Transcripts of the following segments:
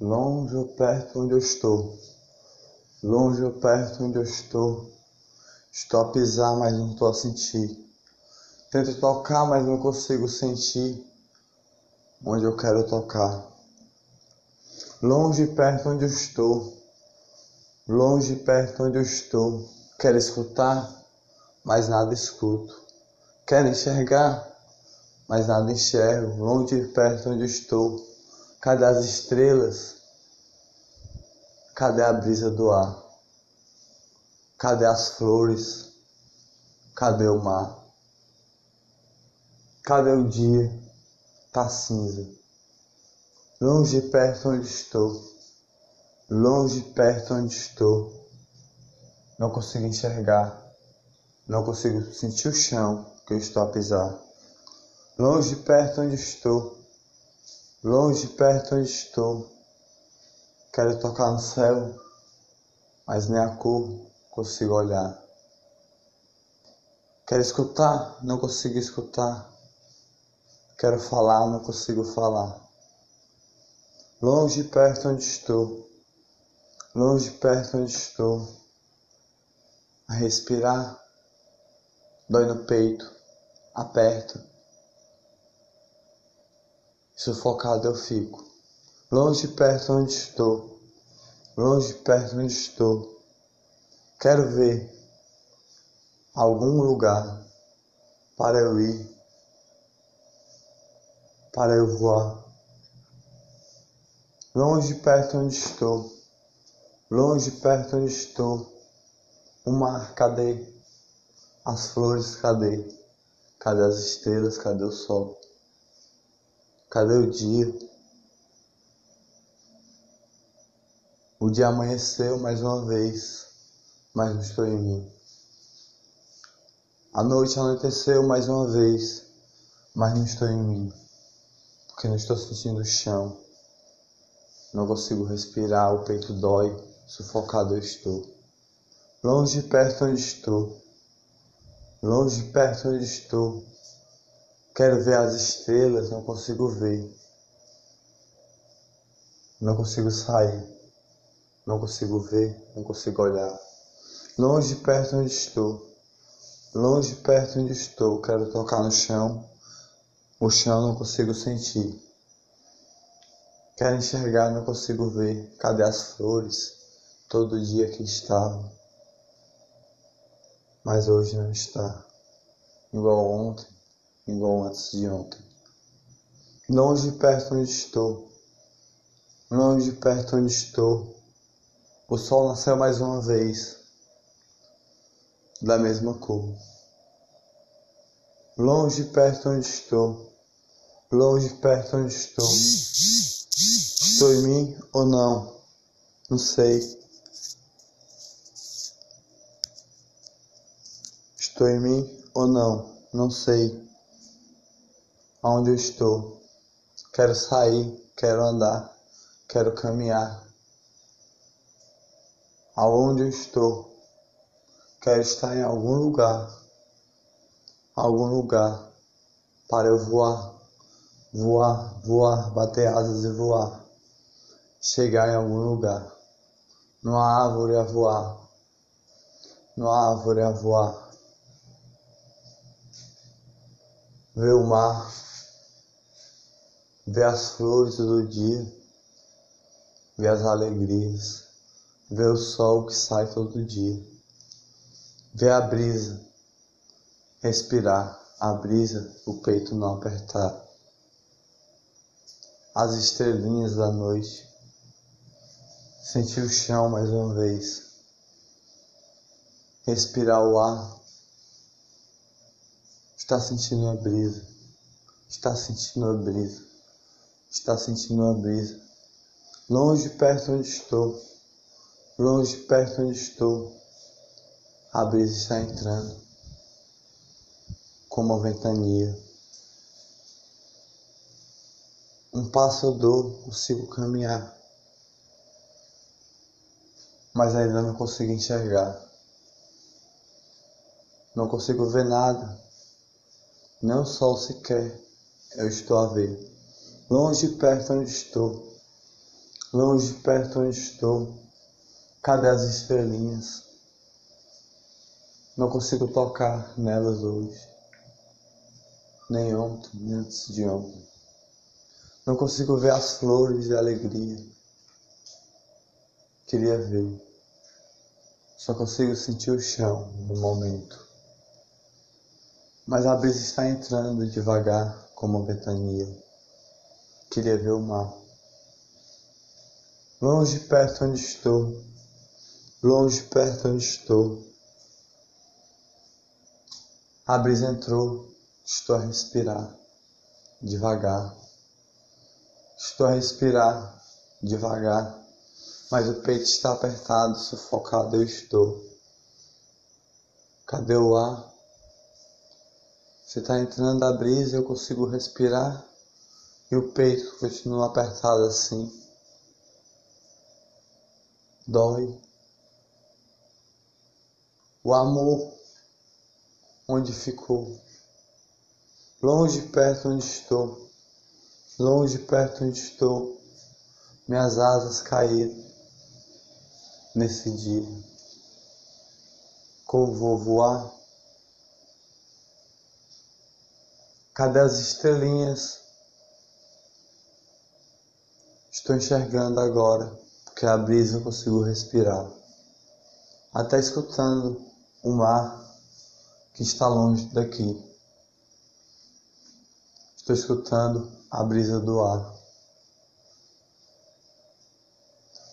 Longe ou perto onde eu estou, longe ou perto onde eu estou, estou a pisar, mas não estou a sentir. Tento tocar, mas não consigo sentir onde eu quero tocar. Longe e perto onde eu estou, longe e perto onde eu estou, quero escutar, mas nada escuto. Quero enxergar, mas nada enxergo. Longe e perto onde eu estou, Cadê as estrelas? Cadê a brisa do ar? Cadê as flores? Cadê o mar? Cadê o dia? Tá cinza. Longe e perto onde estou. Longe e perto onde estou. Não consigo enxergar. Não consigo sentir o chão que eu estou a pisar. Longe e perto onde estou longe perto onde estou. Quero tocar no céu, mas nem a cor consigo olhar. Quero escutar, não consigo escutar. Quero falar, não consigo falar. Longe perto onde estou, longe perto onde estou. A respirar, dói no peito, aperta Sufocado eu fico, longe perto onde estou, longe perto onde estou. Quero ver algum lugar para eu ir, para eu voar. Longe perto onde estou, longe perto onde estou. O mar, cadê? As flores, cadê? Cadê as estrelas? Cadê o sol? Cadê o dia? O dia amanheceu mais uma vez, mas não estou em mim. A noite anoiteceu mais uma vez, mas não estou em mim, porque não estou sentindo o chão. Não consigo respirar, o peito dói, sufocado eu estou. Longe perto onde estou, longe perto onde estou, Quero ver as estrelas, não consigo ver. Não consigo sair. Não consigo ver, não consigo olhar. Longe perto onde estou. Longe perto onde estou. Quero tocar no chão. O chão não consigo sentir. Quero enxergar, não consigo ver. Cadê as flores? Todo dia que estavam. Mas hoje não está. Igual ontem igual antes de ontem. Longe perto onde estou, longe perto onde estou, o sol nasceu mais uma vez, da mesma cor. Longe perto onde estou, longe perto onde estou. Estou em mim ou não? Não sei. Estou em mim ou não? Não sei onde eu estou. Quero sair, quero andar, quero caminhar. Aonde eu estou, quero estar em algum lugar, algum lugar para eu voar, voar, voar, bater asas e voar, chegar em algum lugar, numa árvore a voar, numa árvore a voar, ver o mar ver as flores do dia, ver as alegrias, ver o sol que sai todo dia, ver a brisa, respirar a brisa, o peito não apertar, as estrelinhas da noite, sentir o chão mais uma vez, respirar o ar, está sentindo a brisa, está sentindo a brisa está sentindo uma brisa. Longe, perto onde estou, longe, perto onde estou, a brisa está entrando, como uma ventania. Um passo eu dou, consigo caminhar, mas ainda não consigo enxergar. Não consigo ver nada, nem o sol sequer eu estou a ver longe e perto onde estou. longe perto onde estou. Cadê as estrelinhas? Não consigo tocar nelas hoje, nem ontem, nem antes de ontem. Não consigo ver as flores de alegria. Queria ver, só consigo sentir o chão no momento. Mas a brisa está entrando devagar, como ventania. Queria ver o mar. Longe perto onde estou, longe perto onde estou. A brisa entrou, estou a respirar devagar. Estou a respirar devagar, mas o peito está apertado, sufocado eu estou. Cadê o ar? Você está entrando a brisa, eu consigo respirar e o peito continua apertado assim. Dói. O amor, onde ficou? Longe, perto onde estou. Longe, perto onde estou. Minhas asas caíram nesse dia. Como vou voar? Cadê as estrelinhas? Estou enxergando agora, porque a brisa eu consigo respirar. Até escutando o mar que está longe daqui. Estou escutando a brisa do ar.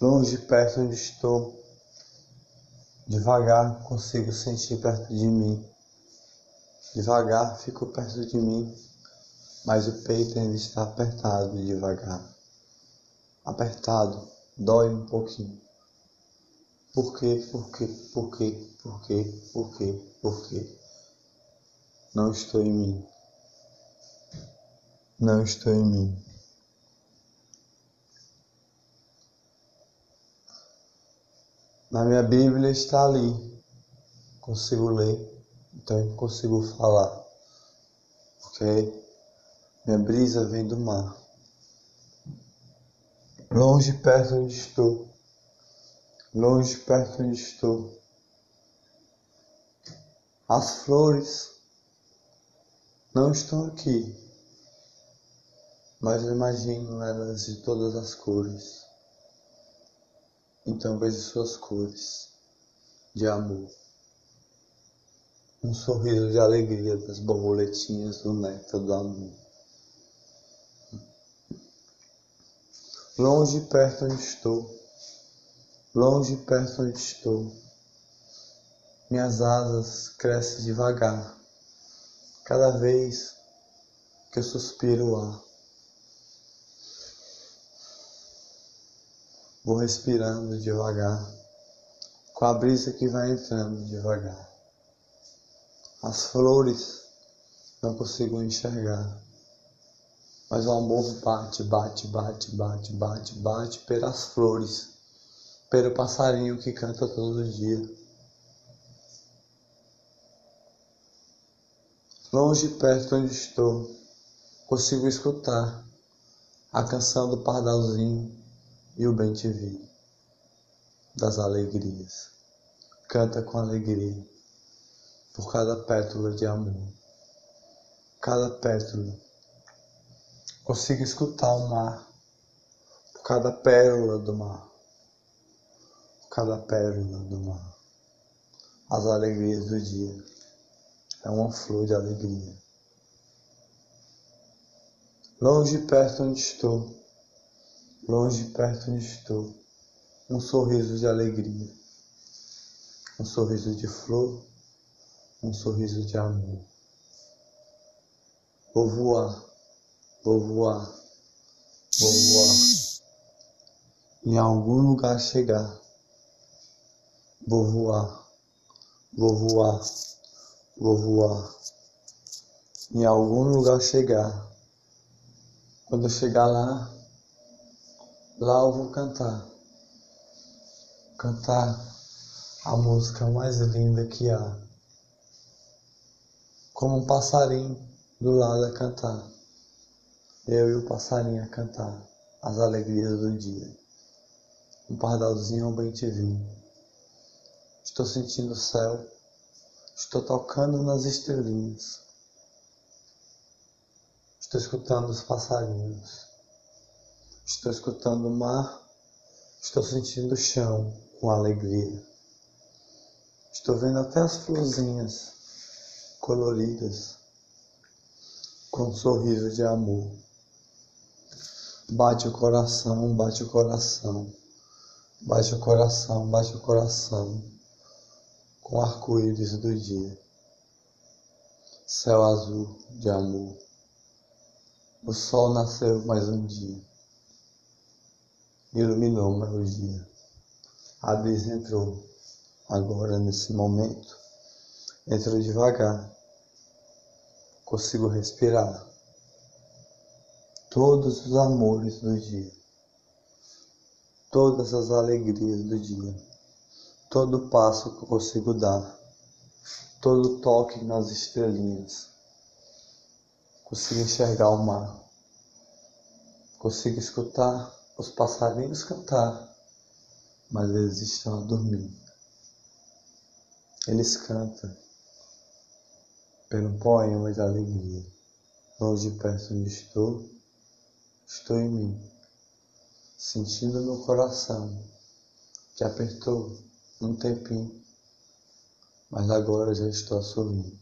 Longe, perto onde estou, devagar consigo sentir perto de mim Devagar ficou perto de mim, mas o peito ainda está apertado devagar. Apertado, dói um pouquinho. Por quê? Por quê? Por quê? Por quê? Por quê? Por quê? Não estou em mim. Não estou em mim. Na minha Bíblia está ali. Consigo ler então consigo falar, ok? Minha brisa vem do mar. Longe, perto onde estou. Longe, perto onde estou. As flores não estão aqui, mas eu imagino elas de todas as cores. Então vejo suas cores de amor um sorriso de alegria das borboletinhas do néctar do amor. Longe e perto onde estou, longe e perto onde estou, minhas asas crescem devagar, cada vez que eu suspiro o ar. Vou respirando devagar, com a brisa que vai entrando devagar. As flores não consigo enxergar. Mas o amor bate, bate, bate, bate, bate, bate pelas flores, pelo passarinho que canta todo dia. Longe e perto onde estou, consigo escutar a canção do pardalzinho e o bem te vi das alegrias. Canta com alegria por cada pétala de amor, cada pétala. Consigo escutar o mar por cada pérola do mar, por cada pérola do mar. As alegrias do dia é uma flor de alegria. Longe e perto onde estou, longe e perto onde estou, um sorriso de alegria, um sorriso de flor um sorriso de amor. Vou voar, vou voar, vou voar. Em algum lugar chegar. Vou voar, vou voar, vou voar. Em algum lugar chegar. Quando eu chegar lá, lá eu vou cantar. Cantar a música mais linda que há como um passarinho do lado a cantar. Eu e o passarinho a cantar as alegrias do dia. um pardalzinho bem te. Estou sentindo o céu, estou tocando nas estrelinhas. Estou escutando os passarinhos. Estou escutando o mar. Estou sentindo o chão com alegria. Estou vendo até as florzinhas coloridas com um sorriso de amor. Bate o coração, bate o coração, bate o coração, bate o coração com arco-íris do dia. Céu azul de amor. O sol nasceu mais um dia, iluminou meu dia. A brisa entrou, agora nesse momento, entrou devagar. Consigo respirar todos os amores do dia, todas as alegrias do dia, todo passo que eu consigo dar, todo toque nas estrelinhas consigo enxergar o mar, consigo escutar os passarinhos cantar, mas eles estão a dormir. Eles cantam pelo poema de alegria, longe de perto onde estou, estou em mim, sentindo no coração que apertou um tempinho, mas agora já estou a sorrir.